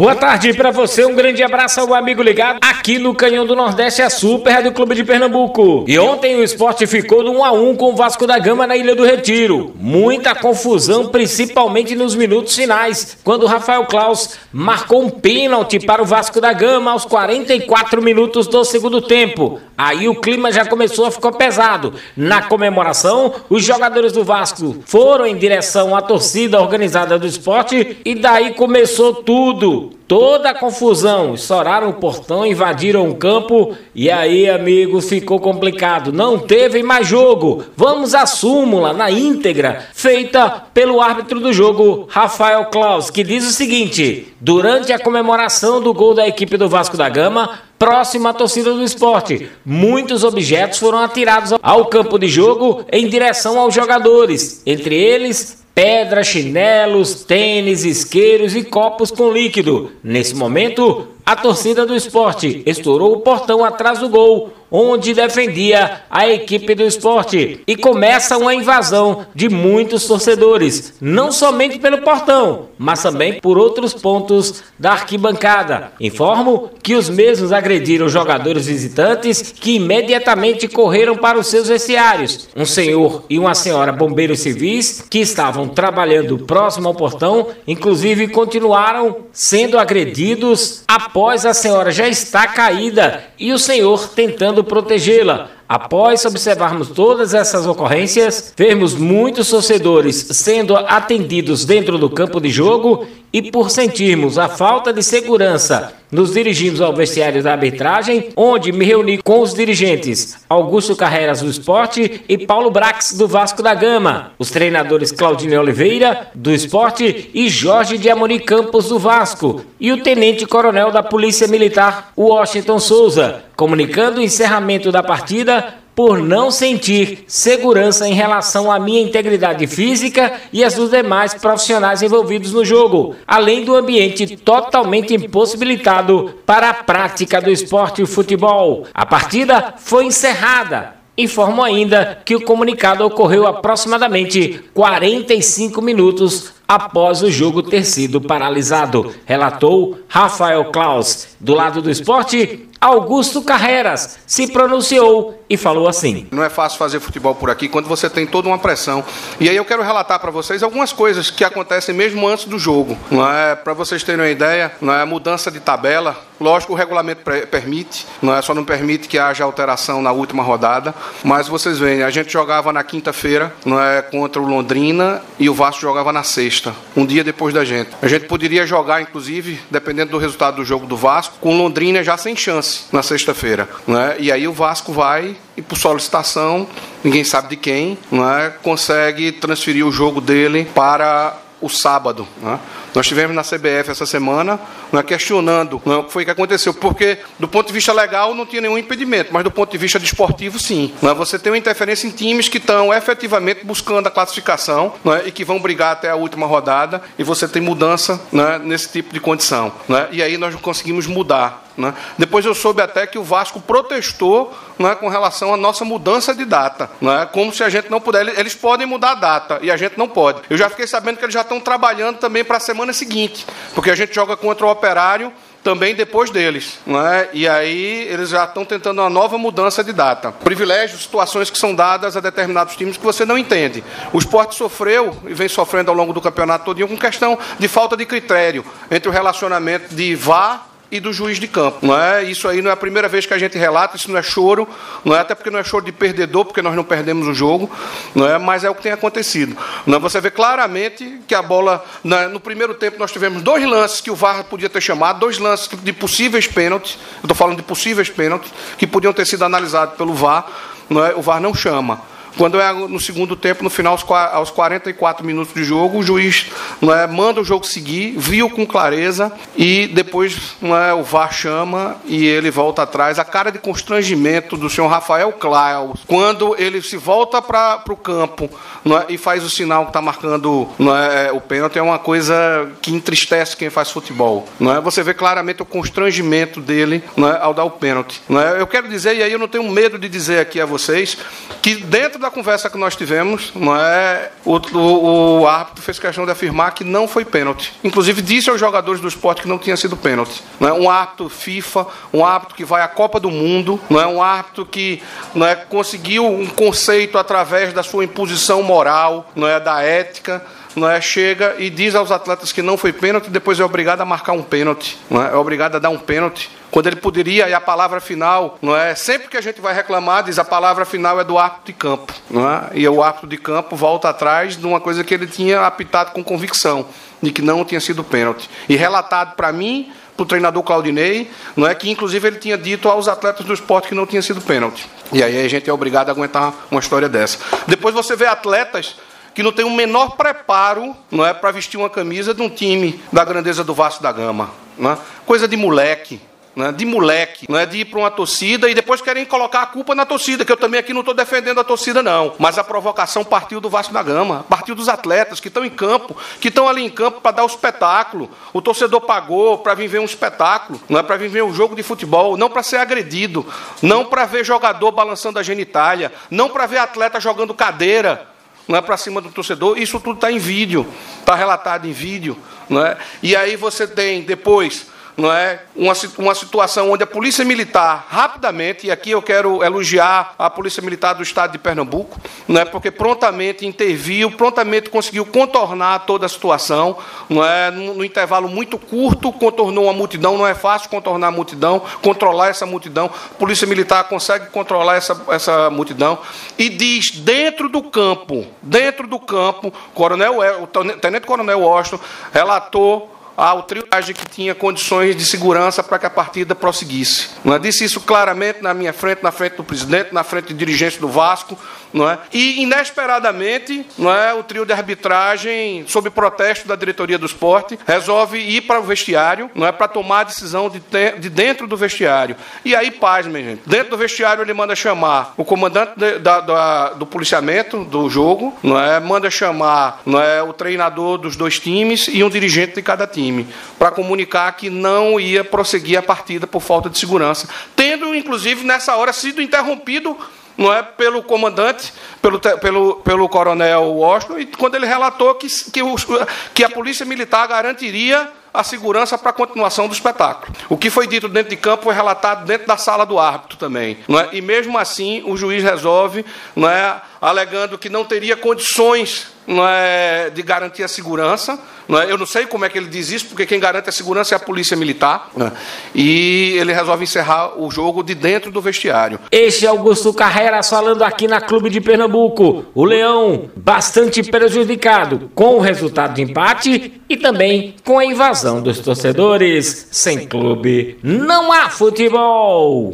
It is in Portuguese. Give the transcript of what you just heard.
Boa tarde para você, um grande abraço ao amigo ligado aqui no Canhão do Nordeste, a Super Rádio Clube de Pernambuco. E ontem o esporte ficou no 1 a 1 com o Vasco da Gama na Ilha do Retiro. Muita confusão, principalmente nos minutos finais, quando Rafael Klaus marcou um pênalti para o Vasco da Gama aos 44 minutos do segundo tempo. Aí o clima já começou a ficar pesado. Na comemoração, os jogadores do Vasco foram em direção à torcida organizada do esporte e daí começou tudo. Toda a confusão, estouraram o portão, invadiram o campo e aí, amigos, ficou complicado. Não teve mais jogo. Vamos à súmula na íntegra, feita pelo árbitro do jogo, Rafael Klaus, que diz o seguinte: durante a comemoração do gol da equipe do Vasco da Gama, próxima à torcida do esporte, muitos objetos foram atirados ao campo de jogo em direção aos jogadores, entre eles pedras, chinelos, tênis, isqueiros e copos com líquido. Nesse momento, a torcida do esporte estourou o portão atrás do gol, onde defendia a equipe do esporte. E começa uma invasão de muitos torcedores, não somente pelo portão, mas também por outros pontos da arquibancada. Informo que os mesmos agrediram jogadores visitantes que imediatamente correram para os seus vestiários. Um senhor e uma senhora bombeiros civis que estavam trabalhando próximo ao portão, inclusive continuaram sendo agredidos após a senhora já está caída e o senhor tentando protegê-la. Após observarmos todas essas ocorrências, vemos muitos torcedores sendo atendidos dentro do campo de jogo e por sentirmos a falta de segurança, nos dirigimos ao vestiário da arbitragem, onde me reuni com os dirigentes Augusto Carreiras do Esporte e Paulo Brax do Vasco da Gama, os treinadores Claudinei Oliveira do Esporte e Jorge de Campos do Vasco e o tenente coronel da Polícia Militar Washington Souza, comunicando o encerramento da partida por não sentir segurança em relação à minha integridade física e as dos demais profissionais envolvidos no jogo, além do ambiente totalmente impossibilitado para a prática do esporte e futebol. A partida foi encerrada informou ainda que o comunicado ocorreu aproximadamente 45 minutos após o jogo ter sido paralisado, relatou Rafael Klaus. Do lado do esporte, Augusto Carreras se pronunciou e falou assim: Não é fácil fazer futebol por aqui quando você tem toda uma pressão. E aí eu quero relatar para vocês algumas coisas que acontecem mesmo antes do jogo. Não é para vocês terem uma ideia, não é mudança de tabela. Lógico, o regulamento permite, não é só não permite que haja alteração na última rodada, mas vocês veem, a gente jogava na quinta-feira, não é contra o Londrina e o Vasco jogava na sexta, um dia depois da gente. A gente poderia jogar inclusive, dependendo do resultado do jogo do Vasco, com Londrina já sem chance na sexta-feira, né? E aí o Vasco vai e por solicitação, ninguém sabe de quem, né? consegue transferir o jogo dele para o sábado. Né? Nós tivemos na CBF essa semana né, questionando né, o que foi que aconteceu, porque do ponto de vista legal não tinha nenhum impedimento, mas do ponto de vista desportivo, sim. Né, você tem uma interferência em times que estão efetivamente buscando a classificação né, e que vão brigar até a última rodada, e você tem mudança né, nesse tipo de condição. Né, e aí nós conseguimos mudar. Né? Depois eu soube até que o Vasco protestou né, com relação à nossa mudança de data, né, como se a gente não puder. Eles podem mudar a data e a gente não pode. Eu já fiquei sabendo que eles já estão trabalhando também para a semana seguinte, porque a gente joga contra o Operário também depois deles. Né? E aí eles já estão tentando uma nova mudança de data. Privilégios, situações que são dadas a determinados times que você não entende. O esporte sofreu e vem sofrendo ao longo do campeonato todo com questão de falta de critério entre o relacionamento de vá e do juiz de campo. Não é? Isso aí não é a primeira vez que a gente relata, isso não é choro, não é até porque não é choro de perdedor, porque nós não perdemos o jogo, não é? mas é o que tem acontecido. Não é? Você vê claramente que a bola, é? no primeiro tempo nós tivemos dois lances que o VAR podia ter chamado, dois lances de possíveis pênaltis, estou falando de possíveis pênaltis, que podiam ter sido analisados pelo VAR, não é? o VAR não chama. Quando é no segundo tempo, no final, aos 44 minutos de jogo, o juiz é, manda o jogo seguir, viu com clareza e depois é, o VAR chama e ele volta atrás. A cara de constrangimento do senhor Rafael Klaus, quando ele se volta para o campo é, e faz o sinal que está marcando não é, o pênalti, é uma coisa que entristece quem faz futebol. É? Você vê claramente o constrangimento dele é, ao dar o pênalti. É? Eu quero dizer, e aí eu não tenho medo de dizer aqui a vocês, que dentro da conversa que nós tivemos, não é, o, o, o árbitro fez questão de afirmar que não foi pênalti. Inclusive disse aos jogadores do esporte que não tinha sido pênalti. Não é? Um árbitro FIFA, um árbitro que vai à Copa do Mundo, não é? Um árbitro que não é, conseguiu um conceito através da sua imposição moral, não é? Da ética não é, chega e diz aos atletas que não foi pênalti, depois é obrigado a marcar um pênalti, é, é obrigado a dar um pênalti. Quando ele poderia, e a palavra final, não é? Sempre que a gente vai reclamar, diz a palavra final é do árbitro de campo, não é? E o árbitro de campo volta atrás de uma coisa que ele tinha apitado com convicção, de que não tinha sido pênalti. E relatado para mim, para o treinador Claudinei, não é que inclusive ele tinha dito aos atletas do esporte que não tinha sido pênalti. E aí a gente é obrigado a aguentar uma história dessa. Depois você vê atletas que não tem o menor preparo não é, para vestir uma camisa de um time da grandeza do Vasco da Gama. Não é? Coisa de moleque. Né, de moleque, não é de ir para uma torcida e depois querem colocar a culpa na torcida, que eu também aqui não estou defendendo a torcida, não. Mas a provocação partiu do Vasco da Gama, partiu dos atletas que estão em campo, que estão ali em campo para dar o espetáculo. O torcedor pagou para vir ver um espetáculo, não é para vir ver um jogo de futebol, não para ser agredido, não para ver jogador balançando a genitália, não para ver atleta jogando cadeira não é para cima do torcedor. Isso tudo está em vídeo, está relatado em vídeo. Não é? E aí você tem depois não é? Uma, uma situação onde a Polícia Militar, rapidamente, e aqui eu quero elogiar a Polícia Militar do Estado de Pernambuco, não é? porque prontamente interviu, prontamente conseguiu contornar toda a situação, não é? no, no intervalo muito curto, contornou uma multidão, não é fácil contornar a multidão, controlar essa multidão, a Polícia Militar consegue controlar essa, essa multidão, e diz, dentro do campo, dentro do campo, Coronel, o Tenente Coronel Washington relatou ao triagem que tinha condições de segurança para que a partida prosseguisse. Não é? Disse isso claramente na minha frente, na frente do presidente, na frente de dirigentes do Vasco, não é? E inesperadamente, não é, o trio de arbitragem, sob protesto da diretoria do esporte, resolve ir para o vestiário, não é, para tomar a decisão de, de dentro do vestiário. E aí, paz, minha gente. Dentro do vestiário ele manda chamar o comandante de, da, da, do policiamento do jogo, não é, manda chamar, não é, o treinador dos dois times e um dirigente de cada time time, para comunicar que não ia prosseguir a partida por falta de segurança, tendo inclusive nessa hora sido interrompido não é pelo comandante, pelo, pelo, pelo coronel Washington, e quando ele relatou que, que, que a polícia militar garantiria a segurança para a continuação do espetáculo. O que foi dito dentro de campo foi relatado dentro da sala do árbitro também. Não é? E mesmo assim, o juiz resolve, não é, alegando que não teria condições não é, de garantir a segurança. Não é? Eu não sei como é que ele diz isso, porque quem garante a segurança é a polícia militar. É? E ele resolve encerrar o jogo de dentro do vestiário. Este é Augusto Carreras falando aqui na Clube de Pernambuco. O Leão bastante prejudicado com o resultado de empate e também com a invasão dos torcedores. Sem clube não há futebol.